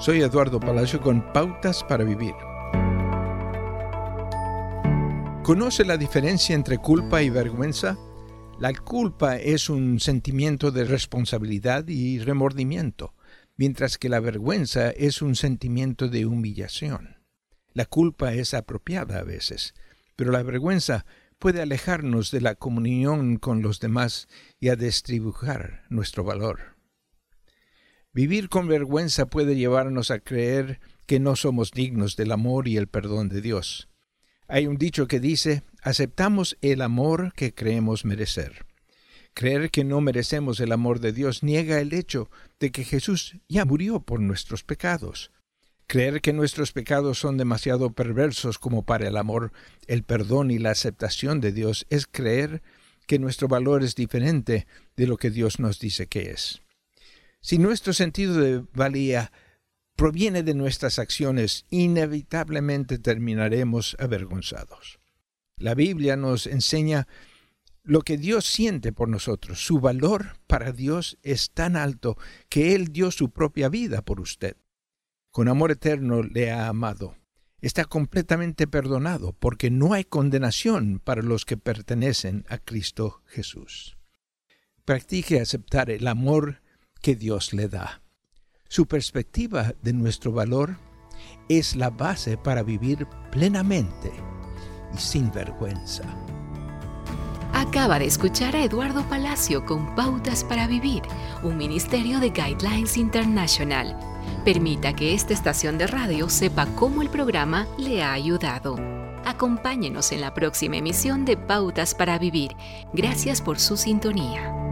Soy Eduardo Palacio con Pautas para Vivir. ¿Conoce la diferencia entre culpa y vergüenza? La culpa es un sentimiento de responsabilidad y remordimiento, mientras que la vergüenza es un sentimiento de humillación. La culpa es apropiada a veces, pero la vergüenza puede alejarnos de la comunión con los demás y a distribuir nuestro valor. Vivir con vergüenza puede llevarnos a creer que no somos dignos del amor y el perdón de Dios. Hay un dicho que dice, aceptamos el amor que creemos merecer. Creer que no merecemos el amor de Dios niega el hecho de que Jesús ya murió por nuestros pecados. Creer que nuestros pecados son demasiado perversos como para el amor, el perdón y la aceptación de Dios es creer que nuestro valor es diferente de lo que Dios nos dice que es. Si nuestro sentido de valía proviene de nuestras acciones, inevitablemente terminaremos avergonzados. La Biblia nos enseña lo que Dios siente por nosotros. Su valor para Dios es tan alto que Él dio su propia vida por usted con amor eterno le ha amado. Está completamente perdonado porque no hay condenación para los que pertenecen a Cristo Jesús. Practique aceptar el amor Dios le da. Su perspectiva de nuestro valor es la base para vivir plenamente y sin vergüenza. Acaba de escuchar a Eduardo Palacio con Pautas para Vivir, un ministerio de Guidelines International. Permita que esta estación de radio sepa cómo el programa le ha ayudado. Acompáñenos en la próxima emisión de Pautas para Vivir. Gracias por su sintonía.